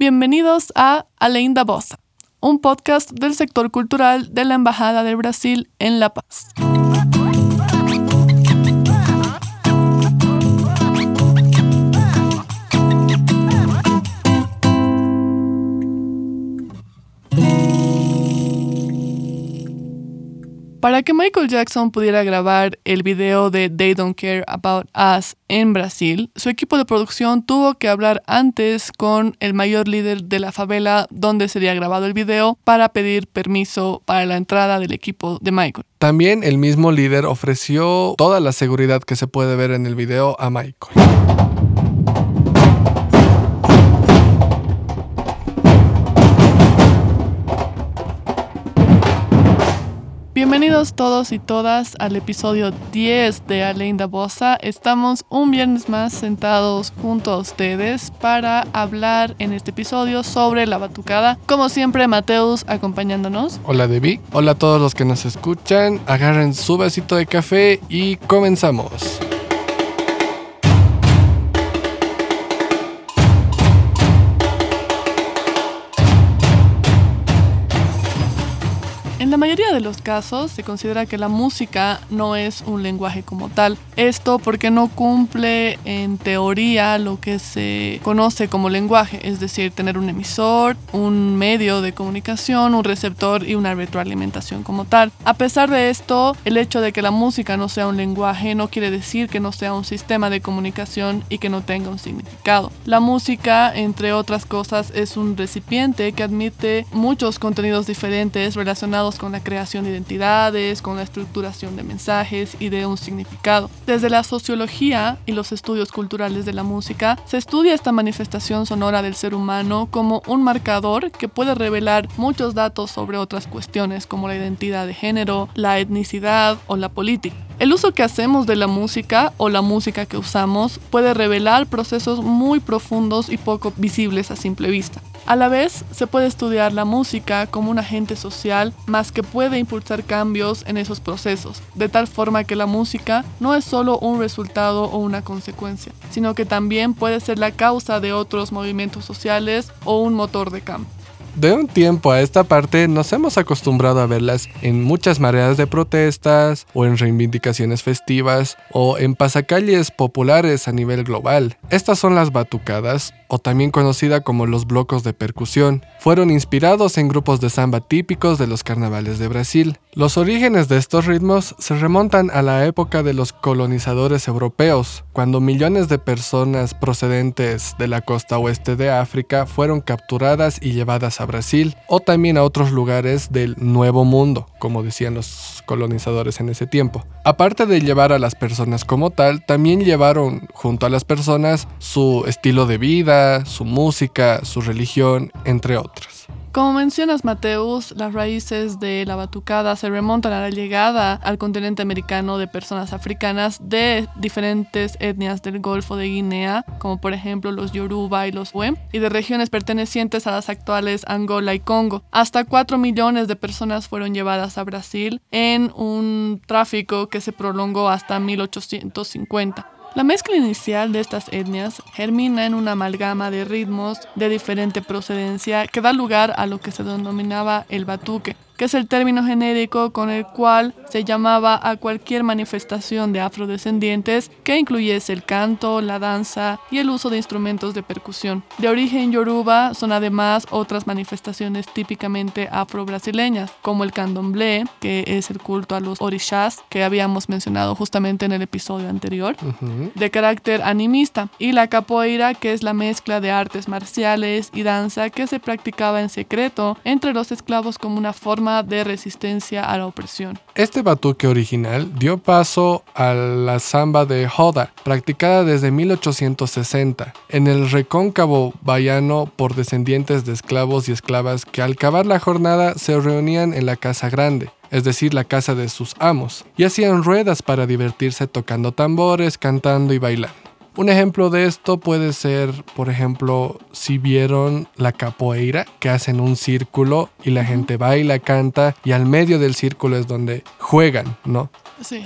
Bienvenidos a Além da un podcast del sector cultural de la Embajada del Brasil en La Paz. Para que Michael Jackson pudiera grabar el video de They Don't Care About Us en Brasil, su equipo de producción tuvo que hablar antes con el mayor líder de la favela donde sería grabado el video para pedir permiso para la entrada del equipo de Michael. También el mismo líder ofreció toda la seguridad que se puede ver en el video a Michael. Bienvenidos todos y todas al episodio 10 de Aleinda Bossa. Estamos un viernes más sentados junto a ustedes para hablar en este episodio sobre la batucada. Como siempre, Mateus acompañándonos. Hola Debbie, hola a todos los que nos escuchan. Agarren su vasito de café y comenzamos. Mayoría de los casos se considera que la música no es un lenguaje como tal. Esto porque no cumple en teoría lo que se conoce como lenguaje, es decir, tener un emisor, un medio de comunicación, un receptor y una retroalimentación como tal. A pesar de esto, el hecho de que la música no sea un lenguaje no quiere decir que no sea un sistema de comunicación y que no tenga un significado. La música, entre otras cosas, es un recipiente que admite muchos contenidos diferentes relacionados con la creación de identidades, con la estructuración de mensajes y de un significado. Desde la sociología y los estudios culturales de la música, se estudia esta manifestación sonora del ser humano como un marcador que puede revelar muchos datos sobre otras cuestiones como la identidad de género, la etnicidad o la política. El uso que hacemos de la música o la música que usamos puede revelar procesos muy profundos y poco visibles a simple vista. A la vez, se puede estudiar la música como un agente social más que puede impulsar cambios en esos procesos, de tal forma que la música no es solo un resultado o una consecuencia, sino que también puede ser la causa de otros movimientos sociales o un motor de cambio. De un tiempo a esta parte nos hemos acostumbrado a verlas en muchas mareas de protestas o en reivindicaciones festivas o en pasacalles populares a nivel global. Estas son las batucadas o también conocida como los blocos de percusión. Fueron inspirados en grupos de samba típicos de los carnavales de Brasil. Los orígenes de estos ritmos se remontan a la época de los colonizadores europeos, cuando millones de personas procedentes de la costa oeste de África fueron capturadas y llevadas a Brasil o también a otros lugares del Nuevo Mundo, como decían los colonizadores en ese tiempo. Aparte de llevar a las personas como tal, también llevaron junto a las personas su estilo de vida, su música, su religión, entre otras. Como mencionas, Mateus, las raíces de la batucada se remontan a la llegada al continente americano de personas africanas de diferentes etnias del Golfo de Guinea, como por ejemplo los Yoruba y los Wem, y de regiones pertenecientes a las actuales Angola y Congo. Hasta 4 millones de personas fueron llevadas a Brasil en un tráfico que se prolongó hasta 1850. La mezcla inicial de estas etnias germina en una amalgama de ritmos de diferente procedencia que da lugar a lo que se denominaba el batuque, que es el término genérico con el cual se llamaba a cualquier manifestación de afrodescendientes que incluyese el canto, la danza y el uso de instrumentos de percusión. De origen yoruba son además otras manifestaciones típicamente afro-brasileñas, como el candomblé, que es el culto a los orishas, que habíamos mencionado justamente en el episodio anterior, de carácter animista, y la capoeira, que es la mezcla de artes marciales y danza que se practicaba en secreto entre los esclavos como una forma de resistencia a la opresión. Este batuque original dio paso a la samba de Joda, practicada desde 1860 en el recóncavo baiano por descendientes de esclavos y esclavas que al acabar la jornada se reunían en la casa grande es decir, la casa de sus amos, y hacían ruedas para divertirse tocando tambores, cantando y bailando. Un ejemplo de esto puede ser, por ejemplo, si vieron la capoeira, que hacen un círculo y la gente baila, canta y al medio del círculo es donde juegan, ¿no?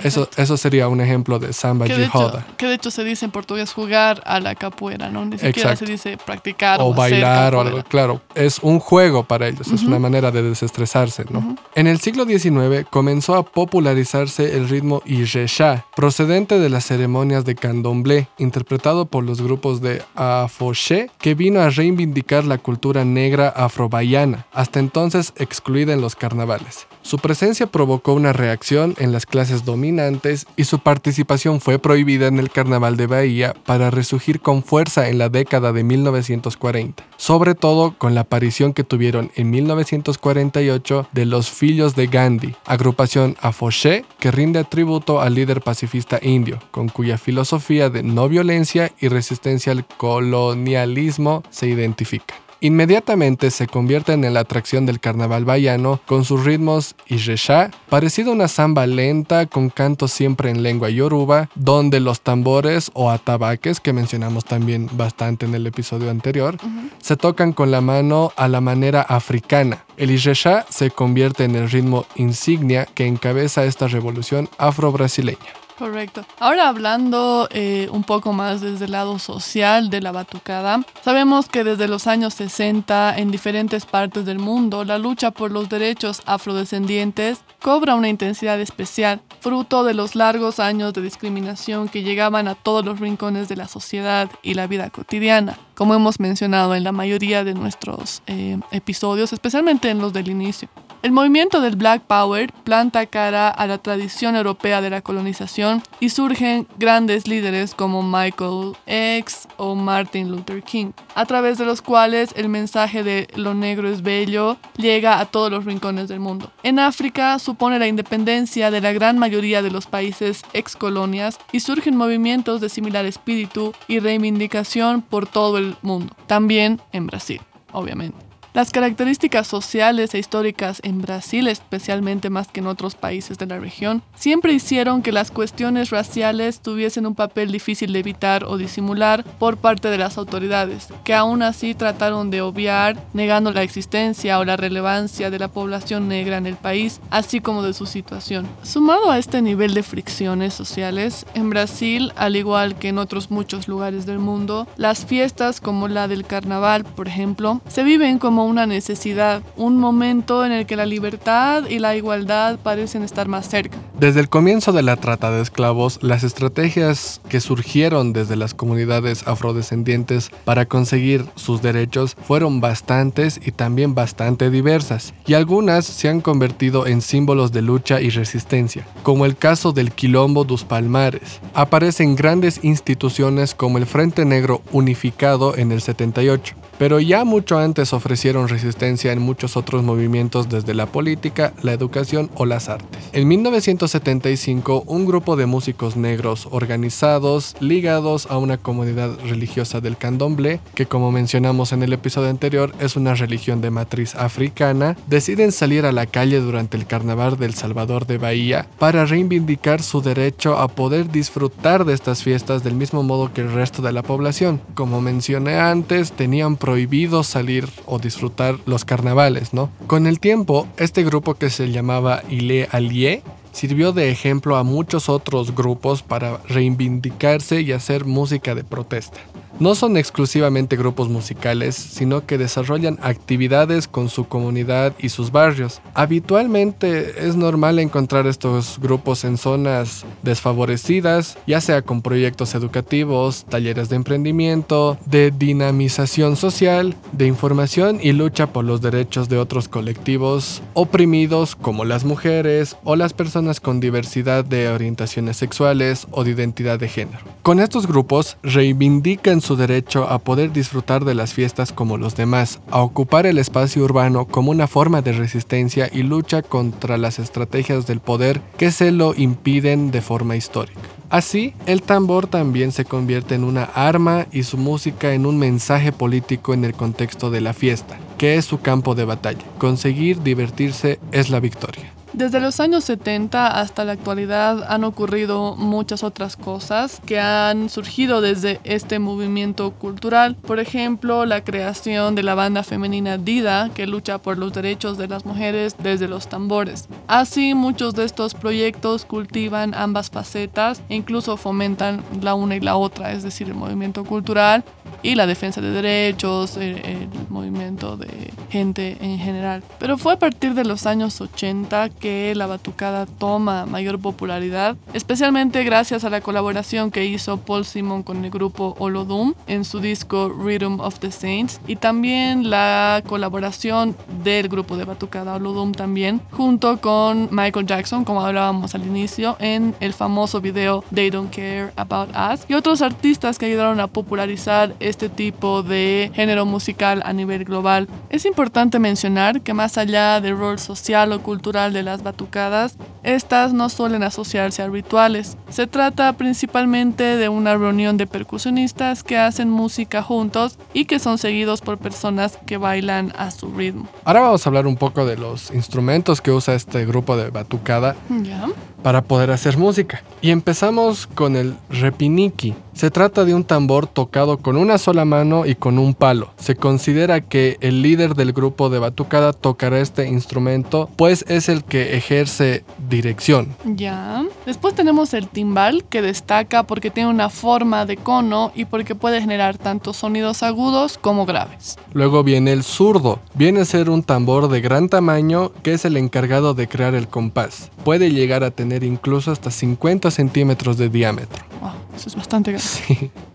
Eso, eso sería un ejemplo de samba que de hecho, que de hecho se dice en portugués jugar a la capoeira, ¿no? Ni siquiera se dice practicar o, bailar o algo. Claro, es un juego para ellos, es una manera de desestresarse, ¿no? En el siglo XIX comenzó a popularizarse el ritmo Ijexá, procedente de las ceremonias de candomblé, interpretado por los grupos de Afoché, que vino a reivindicar la cultura negra afrobayana, hasta entonces excluida en los carnavales. Su presencia provocó una reacción en las clases dominantes y su participación fue prohibida en el Carnaval de Bahía para resurgir con fuerza en la década de 1940, sobre todo con la aparición que tuvieron en 1948 de los Filhos de Gandhi, agrupación Afoché que rinde tributo al líder pacifista indio, con cuya filosofía de no violencia y resistencia al colonialismo se identifica. Inmediatamente se convierte en la atracción del carnaval bayano con sus ritmos Ijexá, parecido a una samba lenta con canto siempre en lengua yoruba, donde los tambores o atabaques, que mencionamos también bastante en el episodio anterior, se tocan con la mano a la manera africana. El Ijexá se convierte en el ritmo insignia que encabeza esta revolución afro-brasileña. Correcto. Ahora hablando eh, un poco más desde el lado social de la batucada, sabemos que desde los años 60 en diferentes partes del mundo la lucha por los derechos afrodescendientes cobra una intensidad especial, fruto de los largos años de discriminación que llegaban a todos los rincones de la sociedad y la vida cotidiana, como hemos mencionado en la mayoría de nuestros eh, episodios, especialmente en los del inicio. El movimiento del Black Power planta cara a la tradición europea de la colonización y surgen grandes líderes como Michael X o Martin Luther King, a través de los cuales el mensaje de lo negro es bello llega a todos los rincones del mundo. En África supone la independencia de la gran mayoría de los países ex colonias y surgen movimientos de similar espíritu y reivindicación por todo el mundo, también en Brasil, obviamente. Las características sociales e históricas en Brasil, especialmente más que en otros países de la región, siempre hicieron que las cuestiones raciales tuviesen un papel difícil de evitar o disimular por parte de las autoridades, que aún así trataron de obviar, negando la existencia o la relevancia de la población negra en el país, así como de su situación. Sumado a este nivel de fricciones sociales, en Brasil, al igual que en otros muchos lugares del mundo, las fiestas como la del carnaval, por ejemplo, se viven como una necesidad, un momento en el que la libertad y la igualdad parecen estar más cerca. Desde el comienzo de la trata de esclavos, las estrategias que surgieron desde las comunidades afrodescendientes para conseguir sus derechos fueron bastantes y también bastante diversas, y algunas se han convertido en símbolos de lucha y resistencia, como el caso del Quilombo dos Palmares. Aparecen grandes instituciones como el Frente Negro Unificado en el 78, pero ya mucho antes ofrecieron resistencia en muchos otros movimientos desde la política, la educación o las artes. En 1975, un grupo de músicos negros organizados, ligados a una comunidad religiosa del candomblé, que como mencionamos en el episodio anterior es una religión de matriz africana, deciden salir a la calle durante el carnaval del Salvador de Bahía para reivindicar su derecho a poder disfrutar de estas fiestas del mismo modo que el resto de la población. Como mencioné antes, tenían prohibido salir o disfrutar los carnavales, ¿no? Con el tiempo, este grupo que se llamaba Ile Allié sirvió de ejemplo a muchos otros grupos para reivindicarse y hacer música de protesta no son exclusivamente grupos musicales, sino que desarrollan actividades con su comunidad y sus barrios. Habitualmente es normal encontrar estos grupos en zonas desfavorecidas, ya sea con proyectos educativos, talleres de emprendimiento, de dinamización social, de información y lucha por los derechos de otros colectivos oprimidos como las mujeres o las personas con diversidad de orientaciones sexuales o de identidad de género. Con estos grupos reivindican su derecho a poder disfrutar de las fiestas como los demás, a ocupar el espacio urbano como una forma de resistencia y lucha contra las estrategias del poder que se lo impiden de forma histórica. Así, el tambor también se convierte en una arma y su música en un mensaje político en el contexto de la fiesta, que es su campo de batalla. Conseguir divertirse es la victoria. Desde los años 70 hasta la actualidad han ocurrido muchas otras cosas que han surgido desde este movimiento cultural. Por ejemplo, la creación de la banda femenina Dida, que lucha por los derechos de las mujeres desde los tambores. Así, muchos de estos proyectos cultivan ambas facetas e incluso fomentan la una y la otra, es decir, el movimiento cultural y la defensa de derechos, el, el movimiento de gente en general. Pero fue a partir de los años 80 que la batucada toma mayor popularidad, especialmente gracias a la colaboración que hizo Paul Simon con el grupo Olodum en su disco Rhythm of the Saints y también la colaboración del grupo de batucada Olodum también junto con Michael Jackson, como hablábamos al inicio, en el famoso video They Don't Care About Us y otros artistas que ayudaron a popularizar este tipo de género musical a nivel global. Es importante mencionar que más allá del rol social o cultural de las batucadas, estas no suelen asociarse a rituales. Se trata principalmente de una reunión de percusionistas que hacen música juntos y que son seguidos por personas que bailan a su ritmo. Ahora vamos a hablar un poco de los instrumentos que usa este grupo de batucada. ¿Ya? para poder hacer música. Y empezamos con el repiniki. Se trata de un tambor tocado con una sola mano y con un palo. Se considera que el líder del grupo de batucada tocará este instrumento, pues es el que ejerce dirección. Ya. Después tenemos el timbal, que destaca porque tiene una forma de cono y porque puede generar tanto sonidos agudos como graves. Luego viene el zurdo. Viene a ser un tambor de gran tamaño que es el encargado de crear el compás. Puede llegar a tener incluso hasta 50 centímetros de diámetro. Wow, eso es bastante grande.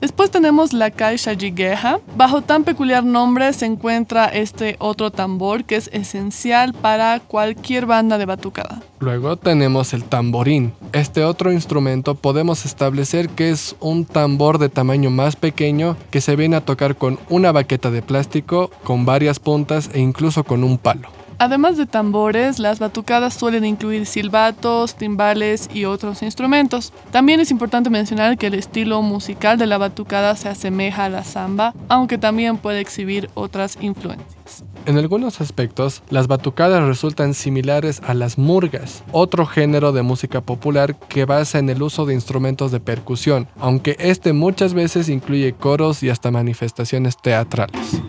Después tenemos la caixa jigueja. Bajo tan peculiar nombre se encuentra este otro tambor que es esencial para cualquier banda de batucada. Luego tenemos el tamborín. Este otro instrumento podemos establecer que es un tambor de tamaño más pequeño que se viene a tocar con una baqueta de plástico, con varias puntas e incluso con un palo. Además de tambores, las batucadas suelen incluir silbatos, timbales y otros instrumentos. También es importante mencionar que el estilo musical de la batucada se asemeja a la samba, aunque también puede exhibir otras influencias. En algunos aspectos, las batucadas resultan similares a las murgas, otro género de música popular que basa en el uso de instrumentos de percusión, aunque este muchas veces incluye coros y hasta manifestaciones teatrales.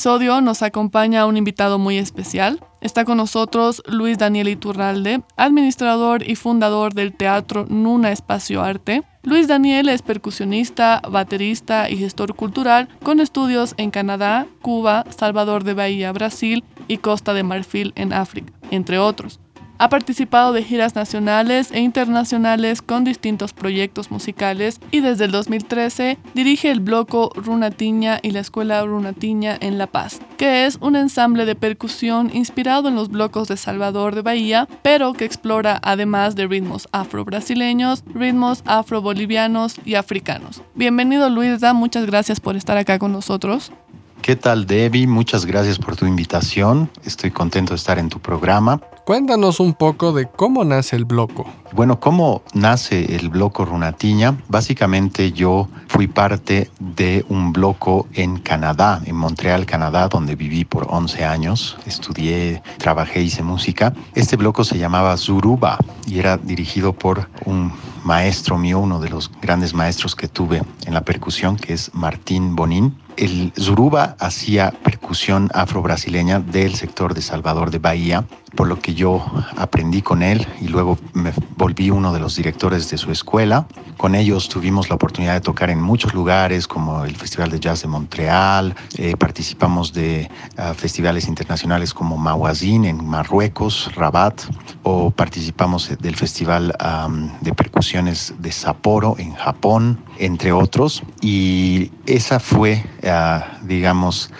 Episodio nos acompaña un invitado muy especial. Está con nosotros Luis Daniel Iturralde, administrador y fundador del teatro Nuna Espacio Arte. Luis Daniel es percusionista, baterista y gestor cultural con estudios en Canadá, Cuba, Salvador de Bahía, Brasil y Costa de Marfil en África, entre otros. Ha participado de giras nacionales e internacionales con distintos proyectos musicales y desde el 2013 dirige el bloco Runatiña y la Escuela Runatiña en La Paz, que es un ensamble de percusión inspirado en los blocos de Salvador de Bahía, pero que explora además de ritmos afro-brasileños, ritmos afro-bolivianos y africanos. Bienvenido Luisa, muchas gracias por estar acá con nosotros. ¿Qué tal, Debbie? Muchas gracias por tu invitación. Estoy contento de estar en tu programa. Cuéntanos un poco de cómo nace el bloco. Bueno, ¿cómo nace el bloco Runatiña? Básicamente yo fui parte de un bloco en Canadá, en Montreal, Canadá, donde viví por 11 años. Estudié, trabajé, hice música. Este bloco se llamaba Zuruba y era dirigido por un maestro mío, uno de los grandes maestros que tuve en la percusión, que es Martín Bonín. El Zuruba hacía percusión afro-brasileña del sector de Salvador de Bahía, por lo que yo aprendí con él y luego me volví uno de los directores de su escuela. Con ellos tuvimos la oportunidad de tocar en muchos lugares, como el Festival de Jazz de Montreal, eh, participamos de uh, festivales internacionales como Mawazin en Marruecos, Rabat, o participamos del Festival de Percusiones de Sapporo en Japón, entre otros. Y esa fue, uh, digamos,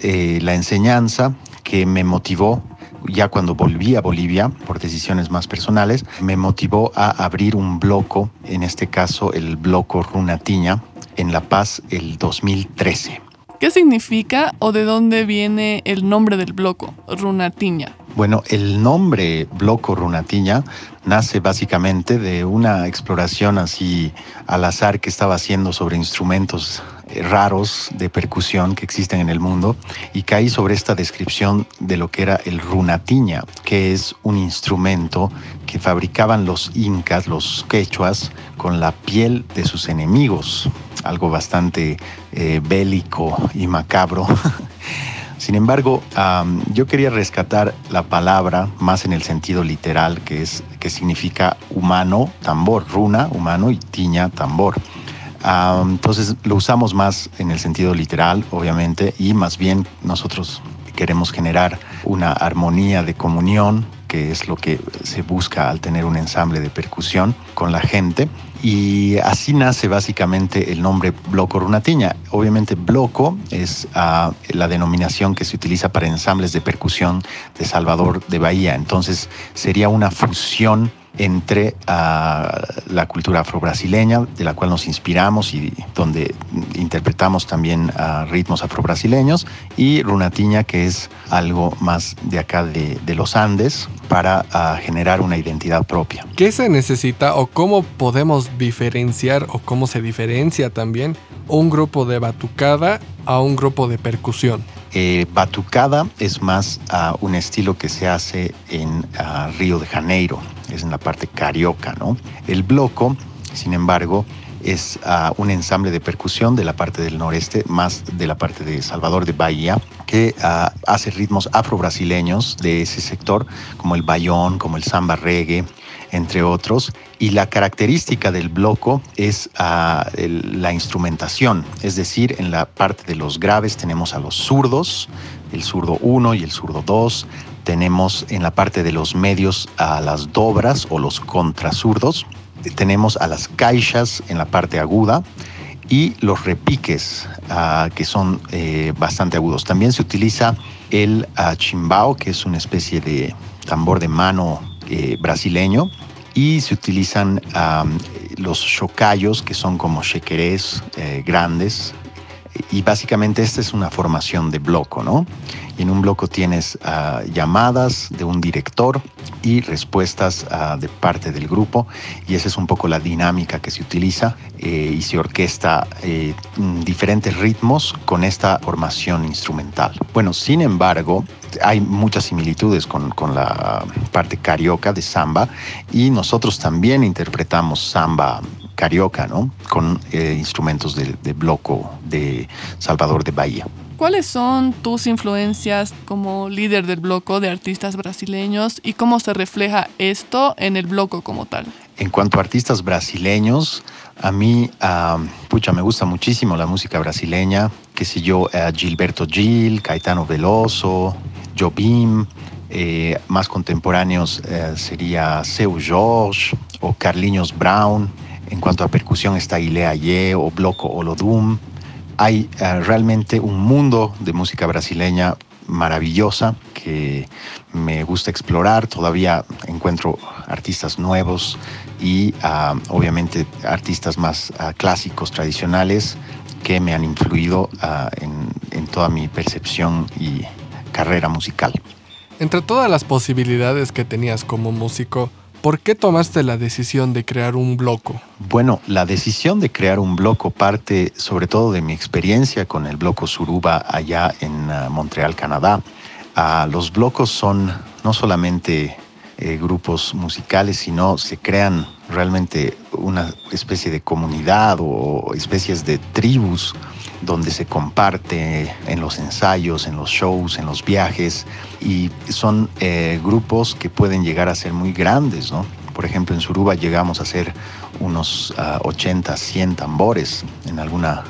eh, la enseñanza que me motivó ya cuando volví a Bolivia, por decisiones más personales, me motivó a abrir un bloco, en este caso el bloco Runatiña, en La Paz el 2013. ¿Qué significa o de dónde viene el nombre del bloco, Runatiña? Bueno, el nombre Bloco Runatiña nace básicamente de una exploración así al azar que estaba haciendo sobre instrumentos eh, raros de percusión que existen en el mundo y caí sobre esta descripción de lo que era el runatiña, que es un instrumento que fabricaban los incas, los quechuas, con la piel de sus enemigos, algo bastante eh, bélico y macabro. Sin embargo, yo quería rescatar la palabra más en el sentido literal, que es que significa humano, tambor, runa, humano y tiña, tambor. entonces lo usamos más en el sentido literal, obviamente, y más bien nosotros queremos generar una armonía de comunión que es lo que se busca al tener un ensamble de percusión con la gente. Y así nace básicamente el nombre Bloco Runatiña. Obviamente Bloco es ah, la denominación que se utiliza para ensambles de percusión de Salvador de Bahía. Entonces sería una fusión entre ah, la cultura afro-brasileña, de la cual nos inspiramos y donde interpretamos también ritmos afrobrasileños, y runatiña, que es algo más de acá de, los Andes, para generar una identidad propia. ¿Qué se necesita o cómo podemos diferenciar o cómo se diferencia también un grupo de batucada a un grupo de percusión? Eh, batucada es más un estilo que se hace en Río de Janeiro, es en la parte carioca, ¿no? El bloco, sin embargo, es un ensamble de percusión de la parte del noreste, más de la parte de Salvador de Bahía, que hace ritmos afro-brasileños de ese sector, como el bayón, como el samba reggae, entre otros. Y la característica del bloco es ah, la instrumentación, es decir, en la parte de los graves tenemos a los zurdos, el zurdo 1 y el zurdo 2. Tenemos en la parte de los medios a las dobras o los contrazurdos. Tenemos a las caixas en la parte aguda y los repiques, ah, que son eh, bastante agudos. También se utiliza el ah, chimbao, que es una especie de tambor de mano eh, brasileño y se utilizan los chocallos que son como shekerés eh, grandes y básicamente esta es una formación de bloco, ¿no? Y en un bloco tienes ah, llamadas de un director y respuestas ah, de parte del grupo y esa es un poco la dinámica que se utiliza eh, y se orquesta eh, diferentes ritmos con esta formación instrumental. Bueno, sin embargo, hay muchas similitudes con, con la parte carioca de samba y nosotros también interpretamos samba carioca, ¿no? Con eh, instrumentos de, de bloco de Salvador de Bahía. ¿Cuáles son tus influencias como líder del bloco de artistas brasileños y cómo se refleja esto en el bloco como tal? En cuanto a artistas brasileños, a mí, pucha, me gusta muchísimo la música brasileña, que sé yo, eh, Gilberto Gil, Caetano Veloso, Jobim, eh, más contemporáneos eh, sería Seu Jorge o Carlinhos Brown. En cuanto a percusión está Ilea Ye o Bloco Olodum. Hay eh, realmente un mundo de música brasileña maravillosa que me gusta explorar. Todavía encuentro artistas nuevos y ah, obviamente artistas más ah, clásicos, tradicionales, que me han influido ah, en toda mi percepción y carrera musical. Entre todas las posibilidades que tenías como músico, ¿Por qué tomaste la decisión de crear un bloco? Bueno, la decisión de crear un bloco parte sobre todo de mi experiencia con el bloco Suruba allá en ah, Montreal, Canadá. Ah, los blocos son no solamente eh, grupos musicales, sino se crean realmente una especie de comunidad o especies de tribus donde se comparte en los ensayos, en los shows, en los viajes y son eh, grupos que pueden llegar a ser muy grandes, ¿no? Por ejemplo, en Suruba llegamos a hacer unos 80, ah, 100 tambores en alguna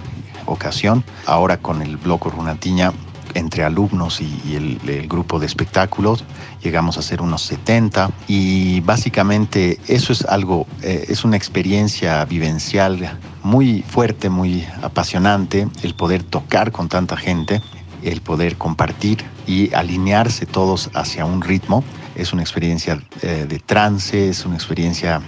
ocasión. Ahora con el Bloco Runatiña entre alumnos y, el, grupo de espectáculos. Llegamos a ser unos 70 y básicamente eso es algo, eh, es una experiencia vivencial muy fuerte, muy apasionante, el poder tocar con tanta gente, el poder compartir y alinearse todos hacia un ritmo. Es una experiencia eh, de trance, es una experiencia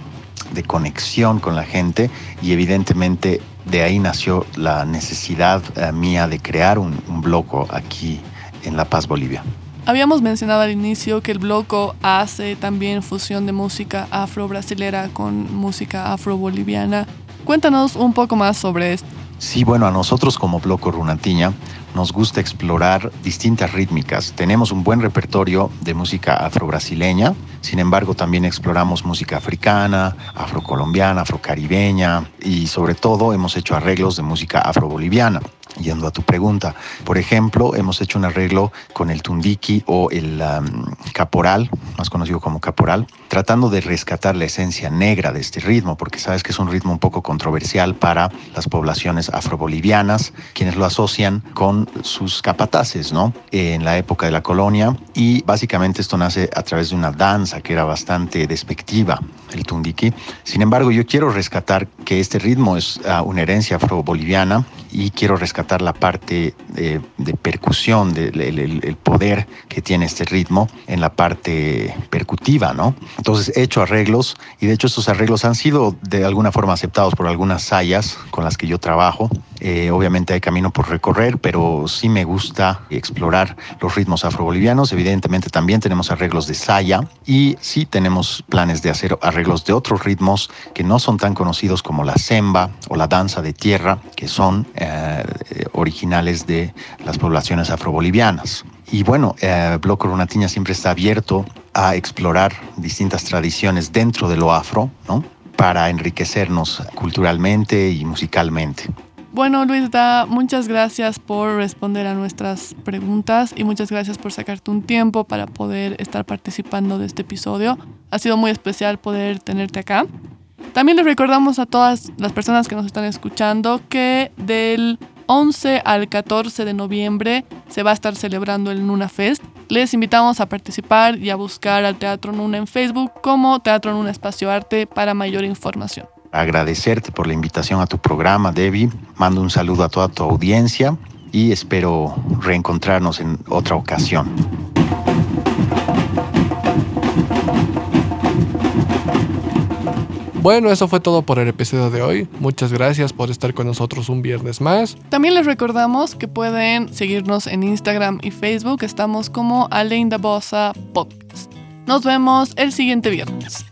de conexión con la gente y evidentemente de ahí nació la necesidad eh, mía de crear un, bloco aquí en La Paz, Bolivia. Habíamos mencionado al inicio que el bloco hace también fusión de música afro-brasilera con música afro-boliviana. Cuéntanos un poco más sobre esto. Sí, bueno, a nosotros como Bloco Runatiña nos gusta explorar distintas rítmicas. Tenemos un buen repertorio de música afro-brasileña, sin embargo también exploramos música africana, afrocolombiana, afrocaribeña y sobre todo hemos hecho arreglos de música afro-boliviana. Yendo a tu pregunta, por ejemplo, hemos hecho un arreglo con el tundiki o el caporal, más conocido como caporal, tratando de rescatar la esencia negra de este ritmo, porque sabes que es un ritmo un poco controversial para las poblaciones afrobolivianas, quienes lo asocian con sus capataces, ¿no? En la época de la colonia, y básicamente esto nace a través de una danza que era bastante despectiva, el tundiki. Sin embargo, yo quiero rescatar que este ritmo es ah, una herencia afroboliviana y quiero rescatar la parte de, percusión, del el, poder que tiene este ritmo en la parte percutiva, ¿no? Entonces he hecho arreglos y de hecho estos arreglos han sido de alguna forma aceptados por algunas sayas con las que yo trabajo. Eh, obviamente hay camino por recorrer, pero sí me gusta explorar los ritmos afrobolivianos. Evidentemente también tenemos arreglos de saya y sí tenemos planes de hacer arreglos de otros ritmos que no son tan conocidos como la semba o la danza de tierra, que son eh, originales de las poblaciones afrobolivianas. Y bueno, eh, Bloco Runatiña siempre está abierto a explorar distintas tradiciones dentro de lo afro, ¿no? Para enriquecernos culturalmente y musicalmente. Bueno, Luis, muchas gracias por responder a nuestras preguntas y muchas gracias por sacarte un tiempo para poder estar participando de este episodio. Ha sido muy especial poder tenerte acá. También les recordamos a todas las personas que nos están escuchando que del 11 al 14 de noviembre se va a estar celebrando el Nuna Fest. Les invitamos a participar y a buscar al Teatro Nuna en Facebook como Teatro Nuna Espacio Arte para mayor información. Agradecerte por la invitación a tu programa, Debbie. Mando un saludo a toda tu audiencia y espero reencontrarnos en otra ocasión. Bueno, eso fue todo por el episodio de hoy. Muchas gracias por estar con nosotros un viernes más. También les recordamos que pueden seguirnos en Instagram y Facebook. Estamos como Alain Bossa Podcast. Nos vemos el siguiente viernes.